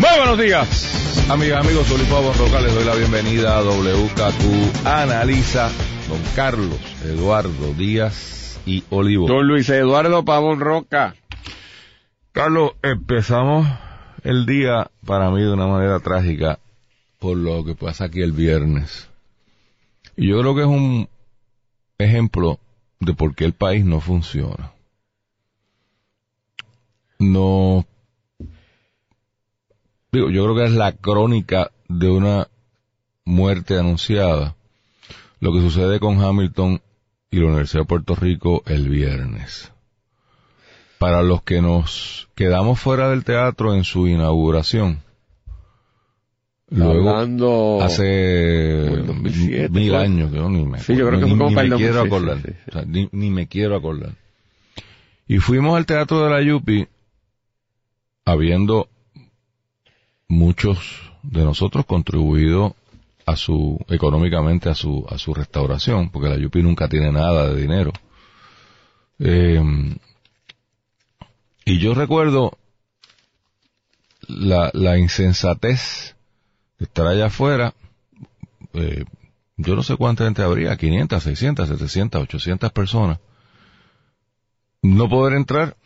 Muy buenos días, amigas, amigos. Soy Luis Roca. Les doy la bienvenida a WKQ Analiza. Don Carlos Eduardo Díaz y Olivo. Don Luis Eduardo Pavón Roca. Carlos, empezamos el día para mí de una manera trágica por lo que pasa aquí el viernes. Y yo creo que es un ejemplo de por qué el país no funciona. No. Digo, yo creo que es la crónica de una muerte anunciada. Lo que sucede con Hamilton y la Universidad de Puerto Rico el viernes. Para los que nos quedamos fuera del teatro en su inauguración, luego hace mil años, yo ni me, quiero acordar, ni, me quiero acordar. Y fuimos al teatro de la Yupi, habiendo muchos de nosotros contribuido a su, económicamente a su, a su restauración, porque la Yupi nunca tiene nada de dinero. Eh, y yo recuerdo la, la insensatez de estar allá afuera, eh, yo no sé cuánta gente habría, 500, 600, 700, 800 personas, no poder entrar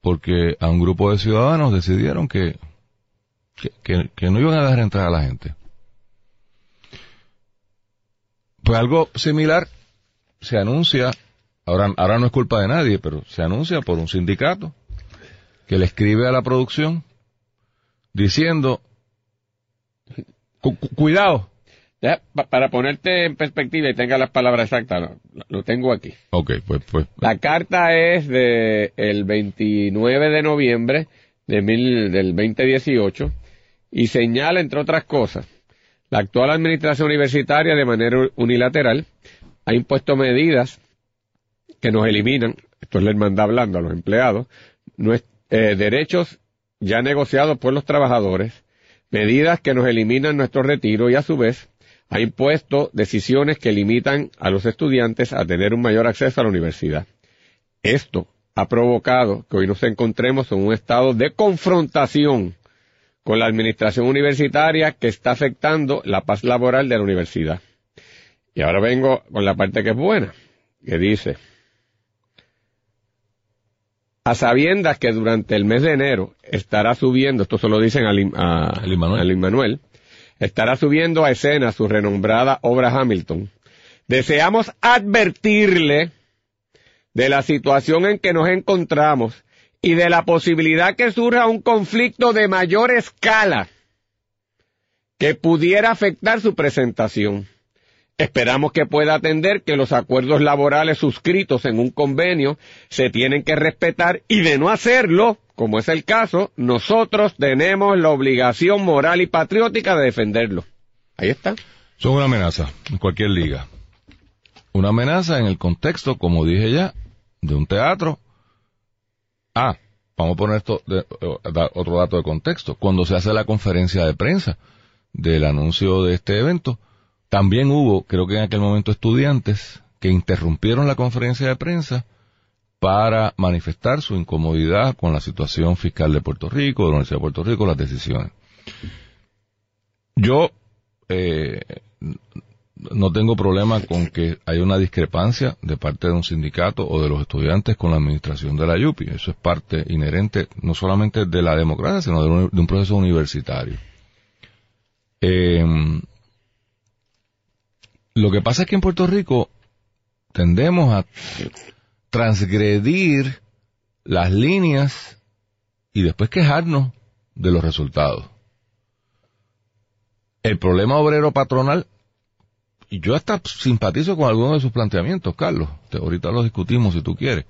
porque a un grupo de ciudadanos decidieron que, que, que no iban a dejar entrar a la gente. Pues algo similar se anuncia, ahora, ahora no es culpa de nadie, pero se anuncia por un sindicato que le escribe a la producción diciendo, cuidado. para ponerte en perspectiva y tenga las palabras exactas, lo, tengo aquí. Ok, pues, pues. La carta es de el 29 de noviembre de mil, del 2018 y señala, entre otras cosas, la actual administración universitaria, de manera unilateral, ha impuesto medidas que nos eliminan, esto es la hermandad hablando a los empleados, eh, derechos ya negociados por los trabajadores, medidas que nos eliminan nuestro retiro y a su vez ha impuesto decisiones que limitan a los estudiantes a tener un mayor acceso a la universidad. Esto ha provocado que hoy nos encontremos en un estado de confrontación con la administración universitaria que está afectando la paz laboral de la universidad. Y ahora vengo con la parte que es buena, que dice, a sabiendas que durante el mes de enero estará subiendo, esto se lo dicen al, a, Manuel, estará subiendo a escena su renombrada obra Hamilton, deseamos advertirle de la situación en que nos encontramos y de la posibilidad que surja un conflicto de mayor escala que pudiera afectar su presentación. Esperamos que pueda atender que los acuerdos laborales suscritos en un convenio se tienen que respetar y de no hacerlo, como es el caso, nosotros tenemos la obligación moral y patriótica de defenderlo. Ahí está. Son una amenaza en cualquier liga. Una amenaza en el contexto, como dije ya, de un teatro Ah, vamos a poner esto, de, otro dato de contexto. Cuando se hace la conferencia de prensa del anuncio de este evento, también hubo, creo que en aquel momento, estudiantes que interrumpieron la conferencia de prensa para manifestar su incomodidad con la situación fiscal de Puerto Rico, de la Universidad de Puerto Rico, las decisiones. Yo eh, no tengo problema con que haya una discrepancia de parte de un sindicato o de los estudiantes con la administración de la YUPI. Eso es parte inherente no solamente de la democracia, sino de un, proceso universitario. Em, lo que pasa es que en Puerto Rico tendemos a transgredir las líneas y después quejarnos de los resultados. El problema obrero patronal yo hasta simpatizo con algunos de sus planteamientos, Carlos. ahorita lo discutimos si tú quieres.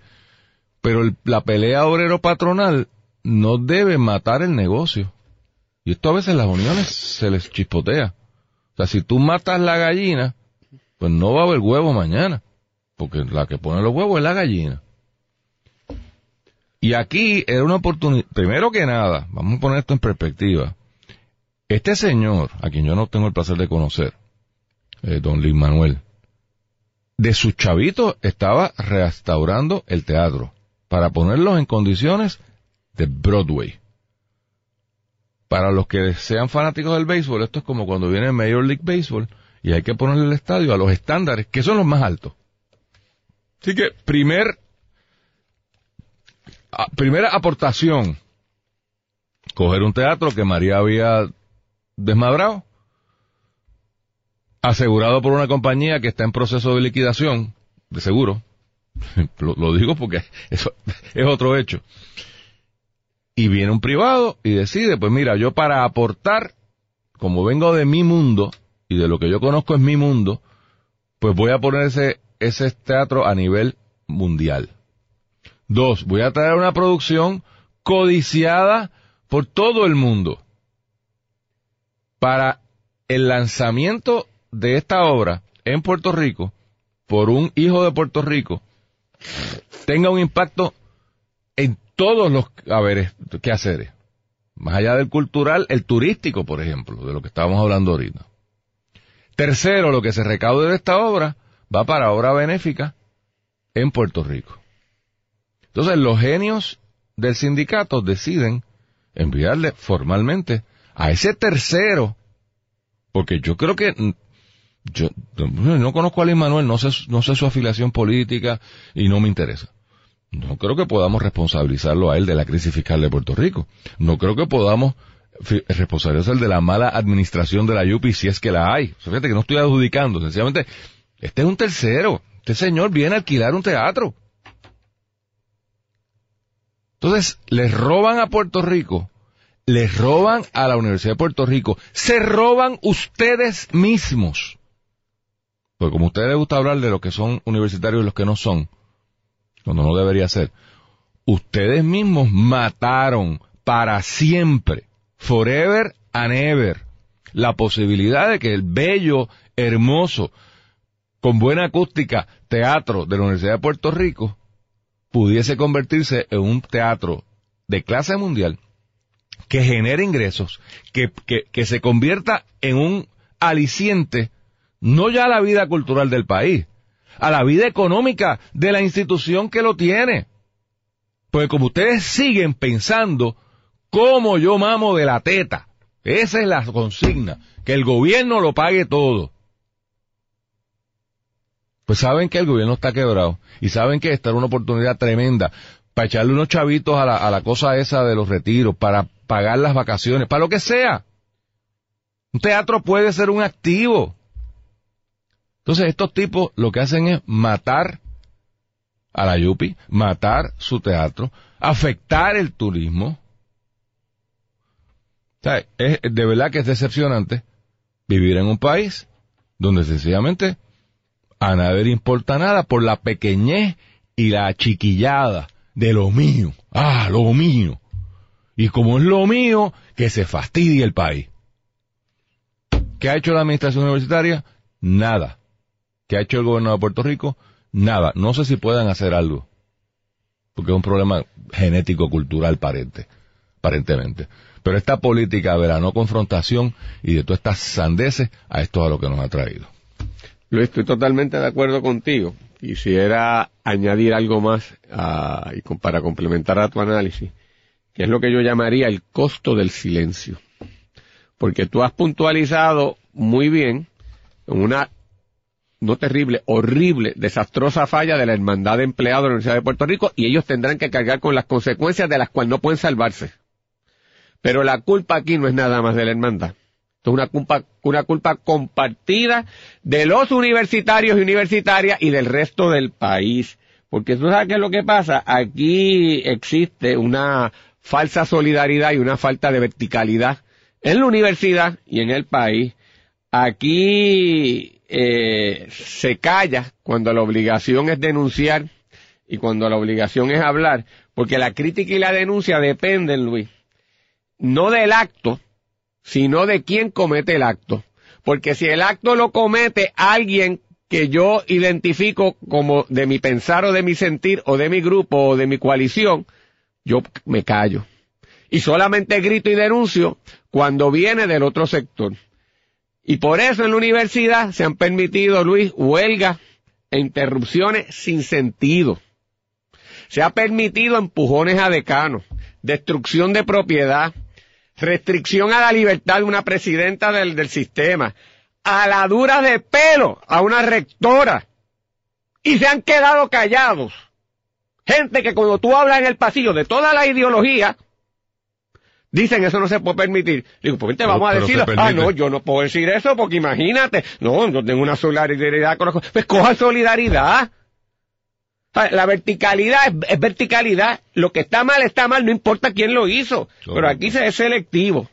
Pero la pelea obrero-patronal no debe matar el negocio. Y esto a veces las uniones se les chispotea. O sea, si tú matas la gallina, pues no va a haber huevo mañana, porque la que pone los huevos es la gallina. Y aquí era una oportunidad, primero que nada, vamos a poner esto en perspectiva. Este señor, a quien yo no tengo el placer de conocer, eh, don Luis Manuel, de sus chavitos estaba restaurando el teatro para ponerlos en condiciones de Broadway. Para los que sean fanáticos del béisbol, esto es como cuando viene Major League Baseball y hay que ponerle el estadio a los estándares, que son los más altos. Así que, primer primera aportación, coger un teatro que María había desmadrado, asegurado por una compañía que está en proceso de liquidación, de seguro, lo, digo porque es otro hecho, y viene un privado y decide, pues mira, yo para aportar, como vengo de mi mundo, y de lo que yo conozco es mi mundo, pues voy a poner ese, ese teatro a nivel mundial. Dos, voy a traer una producción codiciada por todo el mundo. Para el lanzamiento de esta obra en Puerto Rico, por un hijo de Puerto Rico, tenga un impacto en todos los haberes, quehaceres. Más allá del cultural, el turístico, por ejemplo, de lo que estábamos hablando ahorita. Tercero, lo que se recaude de esta obra va para obra benéfica en Puerto Rico. Entonces los genios del sindicato deciden enviarle formalmente a ese tercero, porque yo creo que yo no conozco a Luis Manuel, no sé, su afiliación política y no me interesa. No creo que podamos responsabilizarlo a él de la crisis fiscal de Puerto Rico. No creo que podamos responsabilizar de la mala administración de la YUPI si es que la hay. fíjate que no estoy adjudicando, sencillamente, este es un tercero. Este señor viene a alquilar un teatro. Entonces, les roban a Puerto Rico, les roban a la Universidad de Puerto Rico, se roban ustedes mismos. Porque como a ustedes les gusta hablar de lo que son universitarios y los que no son, cuando no debería ser, ustedes mismos mataron para siempre, forever and ever, la posibilidad de que el bello, hermoso, con buena acústica teatro de la Universidad de Puerto Rico pudiese convertirse en un teatro de clase mundial que genere ingresos, que, que, se convierta en un aliciente, no ya a la vida cultural del país, a la vida económica de la institución que lo tiene. Porque como ustedes siguen pensando cómo yo mamo de la teta, esa es la consigna, que el gobierno lo pague todo pues saben que el gobierno está quebrado y saben que esta es una oportunidad tremenda para echarle unos chavitos a la, a la cosa esa de los retiros, para pagar las vacaciones, para lo que sea. Un teatro puede ser un activo. Entonces estos tipos lo que hacen es matar a la Yupi, matar su teatro, afectar el turismo. O sea, es, de verdad que es decepcionante vivir en un país donde sencillamente a nadie le importa nada por la pequeñez y la chiquillada de lo mío. Ah, lo mío. Y como es lo mío, que se fastidie el país. ¿Qué ha hecho la administración universitaria? Nada. ¿Qué ha hecho el gobierno de Puerto Rico? Nada. No sé si puedan hacer algo. Porque es un problema genético, cultural, parente, aparentemente. Pero esta política de la no confrontación y de todas estas sandeces, a esto es a lo que nos ha traído. Luis, estoy totalmente de acuerdo contigo. Quisiera añadir algo más ah, para complementar a tu análisis, que es lo que yo llamaría el costo del silencio. Porque tú has puntualizado muy bien una, no terrible, horrible, desastrosa falla de la Hermandad de Empleados de la Universidad de Puerto Rico y ellos tendrán que cargar con las consecuencias de las cuales no pueden salvarse. Pero la culpa aquí no es nada más de la hermandad es una culpa, una culpa compartida de los universitarios y universitarias y del resto del país. Porque tú sabes qué es lo que pasa. Aquí existe una falsa solidaridad y una falta de verticalidad en la universidad y en el país. Aquí eh, se calla cuando la obligación es denunciar y cuando la obligación es hablar, porque la crítica y la denuncia dependen, Luis, no del acto, sino de quién comete el acto. Porque si el acto lo comete alguien que yo identifico como de mi pensar o de mi sentir o de mi grupo o de mi coalición, yo me callo. Y solamente grito y denuncio cuando viene del otro sector. Y por eso en la universidad se han permitido, Luis, huelgas e interrupciones sin sentido. Se ha permitido empujones a decanos, destrucción de propiedad, restricción a la libertad de una presidenta del, del sistema, a la dura de pelo a una rectora. Y se han quedado callados. Gente que cuando tú hablas en el pasillo de toda la ideología, dicen eso no se puede permitir. Digo, pues te vamos a decir, ah, no, yo no puedo decir eso porque imagínate, no, no tengo una solidaridad con los... Pues coja solidaridad. La verticalidad es, verticalidad. Lo que está mal está mal, no importa quién lo hizo. Pero aquí se es selectivo.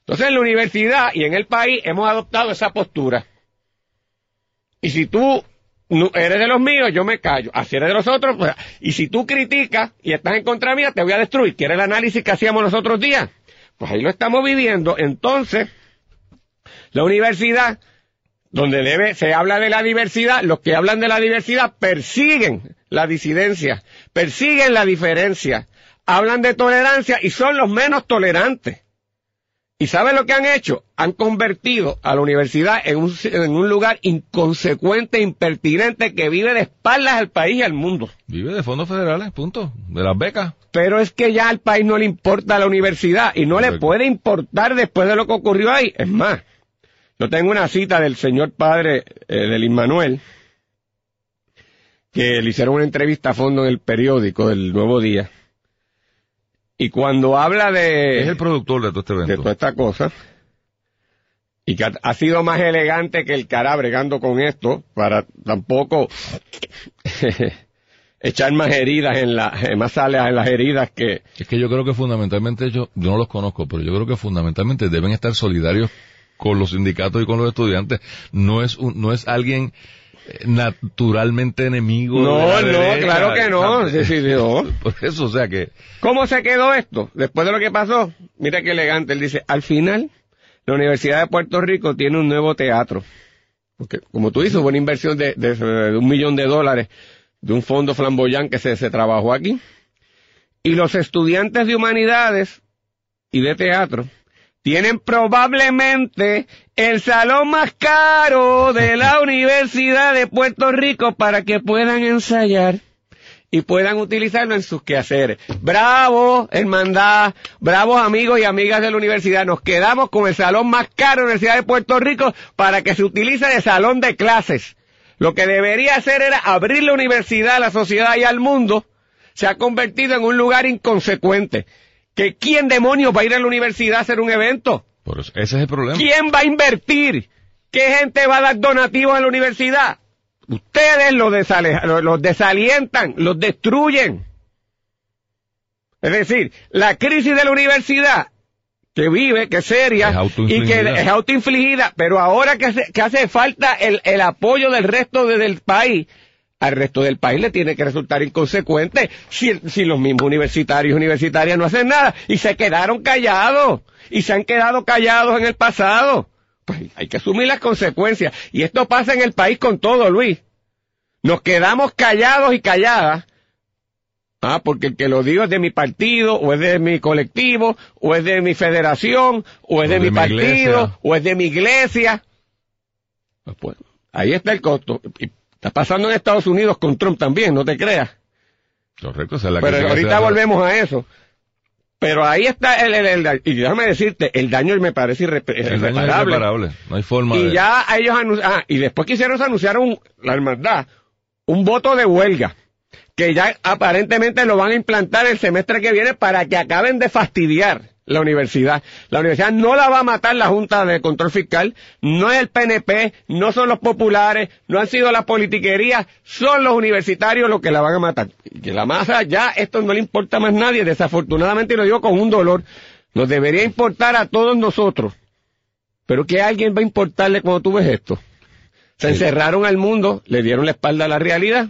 Entonces en la universidad y en el país hemos adoptado esa postura. Y si tú eres de los míos, yo me callo. Así eres de los otros. Pues, y si tú criticas y estás en contra mía, te voy a destruir. ¿Quieres el análisis que hacíamos los otros días? Pues ahí lo estamos viviendo. Entonces, la universidad, donde debe, se habla de la diversidad, los que hablan de la diversidad persiguen la disidencia, persiguen la diferencia, hablan de tolerancia y son los menos tolerantes. ¿Y saben lo que han hecho? Han convertido a la universidad en un, en un, lugar inconsecuente, impertinente, que vive de espaldas al país y al mundo. Vive de fondos federales, punto. De las becas. Pero es que ya al país no le importa la universidad y no le puede importar después de lo que ocurrió ahí. Es más, yo tengo una cita del señor padre eh, del Inmanuel, que le hicieron una entrevista a fondo en el periódico del Nuevo Día y cuando habla de... Es el productor de todo este evento. De toda esta cosa. Y que ha, sido más elegante que el cara bregando con esto para tampoco echar más heridas en la, más sales en las heridas que... Es que yo creo que fundamentalmente ellos, yo no los conozco, pero yo creo que fundamentalmente deben estar solidarios con los sindicatos y con los estudiantes. No es un, no es alguien naturalmente enemigo. No, no, claro que no. Sí, sí, Por eso, o sea que. ¿Cómo se quedó esto? Después de lo que pasó, mira qué elegante. Él dice, al final, la Universidad de Puerto Rico tiene un nuevo teatro. Porque, como tú dices, hubo una inversión de, de, un millón de dólares de un fondo flamboyán que se, se trabajó aquí. Y los estudiantes de humanidades y de teatro tienen probablemente el salón más caro de la Universidad de Puerto Rico para que puedan ensayar y puedan utilizarlo en sus quehaceres. Bravo, hermandad, bravos amigos y amigas de la universidad. Nos quedamos con el salón más caro de la Universidad de Puerto Rico para que se utilice de salón de clases. Lo que debería hacer era abrir la universidad a la sociedad y al mundo. Se ha convertido en un lugar inconsecuente que quién demonios va a ir a la universidad a hacer un evento. Por ese es el problema. ¿Quién va a invertir? ¿Qué gente va a dar donativos a la universidad? Ustedes los, los desalientan, los destruyen. Es decir, la crisis de la universidad que vive, que es seria y que es autoinfligida, pero ahora que, hace falta el, el, apoyo del resto del país, al resto del país le tiene que resultar inconsecuente si, si los mismos universitarios y universitarias no hacen nada y se quedaron callados y se han quedado callados en el pasado. Pues hay que asumir las consecuencias. Y esto pasa en el país con todo, Luis. Nos quedamos callados y calladas. Ah, porque el que lo digo es de mi partido, o es de mi colectivo, o es de mi federación, o es de, mi, partido, o es de mi iglesia. Pues, ahí está el costo. Está pasando en Estados Unidos con Trump también, no te creas. Correcto, Pero ahorita volvemos a eso. Pero ahí está el, el, y déjame decirte, el daño me parece irreparable. No hay forma y ya ellos ah, y después quisieron anunciar un, la hermandad, un voto de huelga, que ya aparentemente lo van a implantar el semestre que viene para que acaben de fastidiar la universidad. La universidad no la va a matar la Junta de Control Fiscal, no es el PNP, no son los populares, no han sido las politiquerías, son los universitarios los que la van a matar. Y la masa ya esto no le importa más a nadie, desafortunadamente lo digo con un dolor, nos debería importar a todos nosotros. Pero que alguien va a importarle cuando tú ves esto. Se encerraron al mundo, le dieron la espalda a la realidad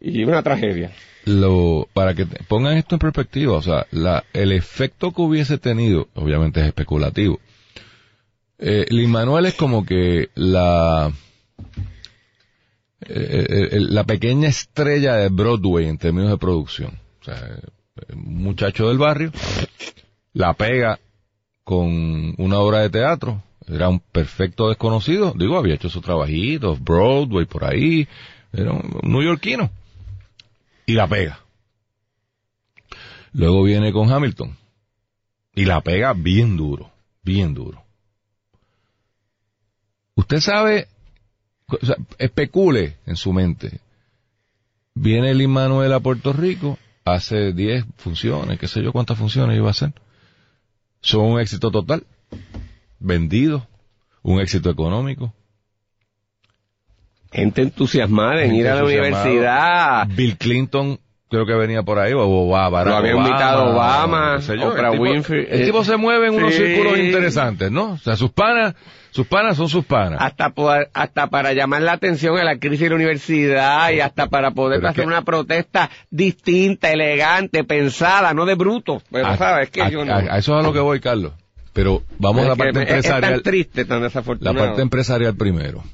y una tragedia lo, para que pongan esto en perspectiva, o sea, la, el efecto que hubiese tenido, obviamente es especulativo. Eh, Manuel es como que la, eh, eh, la pequeña estrella de Broadway en términos de producción. O sea, eh, un muchacho del barrio la pega con una obra de teatro. Era un perfecto desconocido. Digo, había hecho su trabajito, Broadway por ahí. Era un neoyorquino. Y la pega. Luego viene con Hamilton. Y la pega bien duro, bien duro. Usted sabe, especule en su mente. Viene el Manuel a Puerto Rico, hace 10 funciones, qué sé yo cuántas funciones iba a hacer. Son un éxito total. Vendido. Un éxito económico. Gente entusiasmada en ir a la universidad. Bill Clinton creo que venía por ahí, o Obama. Lo había invitado Obama, Oprah el Winfrey. El tipo se mueve en unos círculos interesantes, ¿no? O sea, sus panas, sus panas son sus panas. Hasta, hasta para llamar la atención a la crisis de la universidad y hasta para poder hacer una protesta distinta, elegante, pensada, no de bruto. Pero, ¿sabes? Que yo no... a eso es a lo que voy, Carlos. Pero vamos a la parte empresarial. Es tan triste, tan desafortunado. La parte empresarial primero.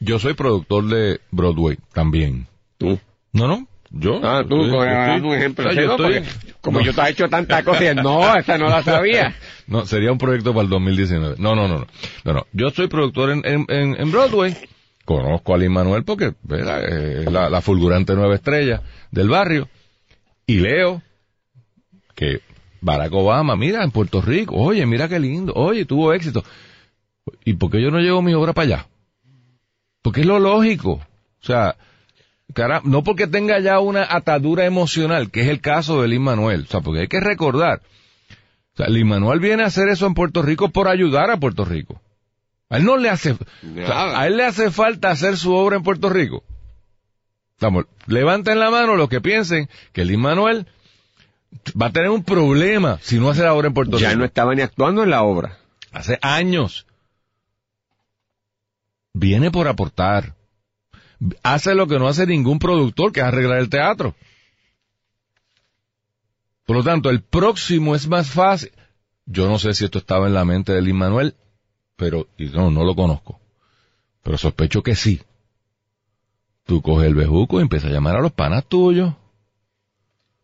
Yo soy productor de Broadway también. ¿Tú? No, no. Yo. Ah, tú, un ejemplo. yo estoy, como yo te he hecho tantas cosas, no, esa no la sabía. no, sería un proyecto para el 2019. No, no, no, no. No, no. Yo soy productor en, en, en Broadway. Conozco a Lin Manuel porque es la, la fulgurante nueva estrella del barrio. Y leo que Barack Obama, mira, en Puerto Rico, oye, mira qué lindo, oye, tuvo éxito. ¿Y por qué yo no llevo mi obra para allá? Porque es lo lógico. O sea, cara, no porque tenga ya una atadura emocional, que es el caso de Lin Manuel. O sea, porque hay que recordar. O sea, Lin Manuel viene a hacer eso en Puerto Rico por ayudar a Puerto Rico. A él no le hace, a él le hace falta hacer su obra en Puerto Rico. Vamos, levanten la mano los que piensen que Lin Manuel va a tener un problema si no hace la obra en Puerto Rico. Ya no estaba ni actuando en la obra. Hace años viene por aportar. Hace lo que no hace ningún productor, que es arreglar el teatro. Por lo tanto, el próximo es más fácil. Yo no sé si esto estaba en la mente de Lin Manuel, pero y no, no lo conozco. Pero sospecho que sí. Tú coges el bejuco y empiezas a llamar a los panas tuyos.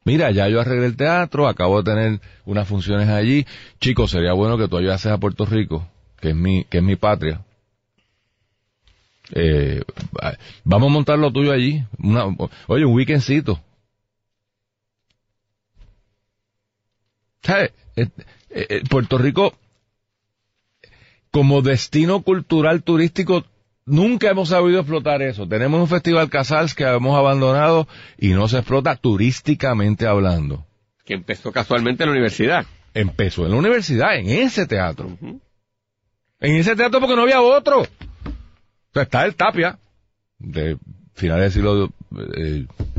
Mira, ya yo arreglé el teatro, acabo de tener unas funciones allí. Chicos, sería bueno que tú ayudases a Puerto Rico, que es mi, que es mi patria. Eh, vamos a montar lo tuyo allí. Una, oye, un weekendcito. ¿Sabes? Eh, eh, Puerto Rico, como destino cultural turístico, nunca hemos sabido explotar eso. Tenemos un festival Casals que hemos abandonado y no se explota turísticamente hablando. Que empezó casualmente en la universidad. Empezó en la universidad, en ese teatro. En ese teatro porque no había otro está el Tapia, de finales del siglo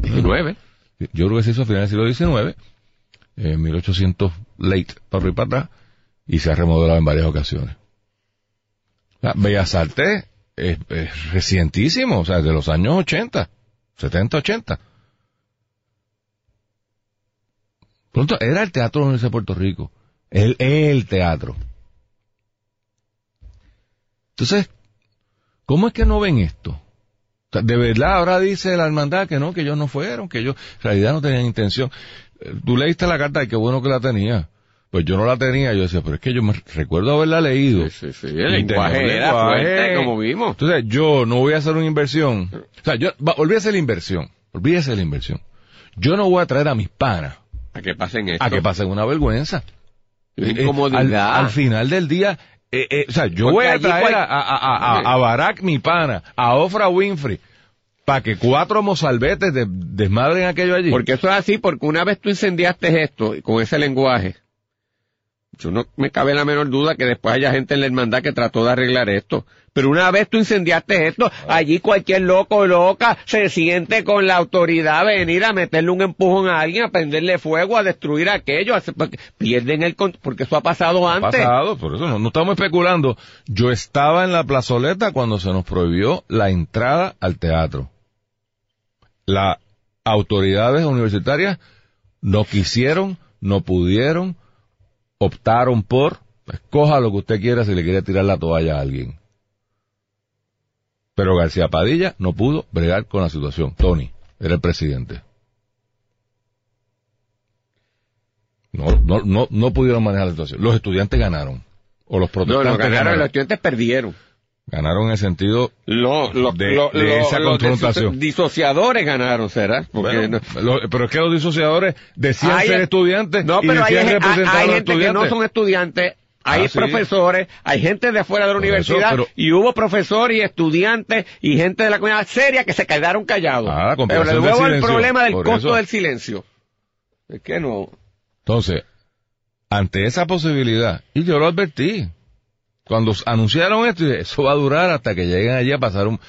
XIX. Eh, Yo creo que se hizo a finales del siglo XIX, en 1800 late, para y para atrás, y se ha remodelado en varias ocasiones. Bellas Artes es, recientísimo, o sea, de los años 80, 70, 80. Pronto, era el Teatro de la Universidad de Puerto Rico. El, el teatro. Entonces, ¿Cómo es que no ven esto? De verdad, ahora dice la hermandad que no, que ellos no fueron, que ellos en realidad no tenían intención. Eh, tú leíste la carta y qué bueno que la tenía. Pues yo no la tenía, yo decía, pero es que yo me recuerdo haberla leído. Sí, sí, sí. El lenguaje era fuerte, como vimos. Entonces, yo no voy a hacer una inversión. O sea, yo, olvídese la inversión. Olvídese la inversión. Yo no voy a traer a mis panas. A que pasen esto. A que pasen una vergüenza. Incomodidad. al, final del día, eh, eh, o sea, yo voy a traer a, a, a, Barack, mi pana, a Ofra Winfrey, para que cuatro mozalbetes desmadren aquello allí. Porque eso es así, porque una vez tú incendiaste esto con ese lenguaje, yo no me cabe la menor duda que después haya gente en la hermandad que trató de arreglar esto. Pero una vez tú incendiaste esto, allí cualquier loco o loca se siente con la autoridad a venir a meterle un empujón a alguien, a prenderle fuego, a destruir aquello, pierden el porque eso ha pasado antes. Ha pasado, por eso no, no estamos especulando. Yo estaba en la plazoleta cuando se nos prohibió la entrada al teatro. Las autoridades universitarias no quisieron, no pudieron, optaron por, escoja lo que usted quiera si le quiere tirar la toalla a alguien. Pero García Padilla no pudo bregar con la situación. Tony era el presidente. No, no, no, no pudieron manejar la situación. Los estudiantes ganaron. O los protestantes no ganaron, ganaron. los estudiantes perdieron. Ganaron en el sentido Lo- lo- De- lo- de lo- esa los confrontación. disociadores ganaron, ¿será? Porque Bueno, no- lo- pero es que los disociadores decían Hay- ser estudiantes No, y pero hay, decían hay- representar hay a los gente que no son estudiantes, hay Ah, sí. profesores, hay gente de afuera de la Por eso, universidad pero- y hubo profesores y estudiantes y gente de la comunidad seria que se quedaron callados. Ah, pero nuevo el problema del Por costo eso. del silencio. Es que no. Entonces, ante esa posibilidad, y yo lo advertí, cuando anunciaron esto, eso va a durar hasta que lleguen allí a pasar un...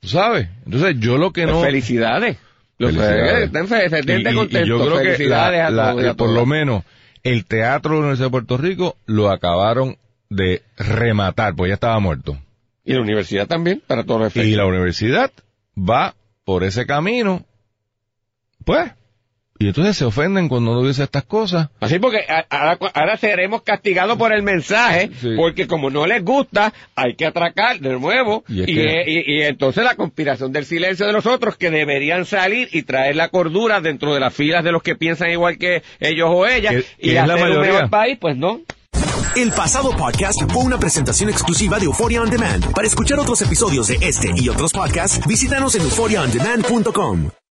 ¿Tú sabes? Entonces, yo lo que Pues no... felicidades. Felicidades. estén fe- se Y- sienten y- y contentos. yo creo que Felicidades la- la- por lo menos el teatro de la Universidad de Puerto Rico lo acabaron de rematar, pues ya estaba muerto. Y la universidad también, para todos los Y la universidad va por ese camino, pues, y entonces se ofenden cuando uno dice estas cosas. Así porque ahora, ahora seremos castigados por el mensaje, Sí. porque como no les gusta, hay que atracar de nuevo. Y Y, es que- y- y entonces la conspiración del silencio de los otros que deberían salir y traer la cordura dentro de las filas de los que piensan igual que ellos o ellas y es la hacer un mayoría. mejor país, pues no. El pasado podcast fue una presentación exclusiva de Euphoria On Demand. Para escuchar otros episodios de este y otros podcasts, visítanos en euphoriaondemand.com.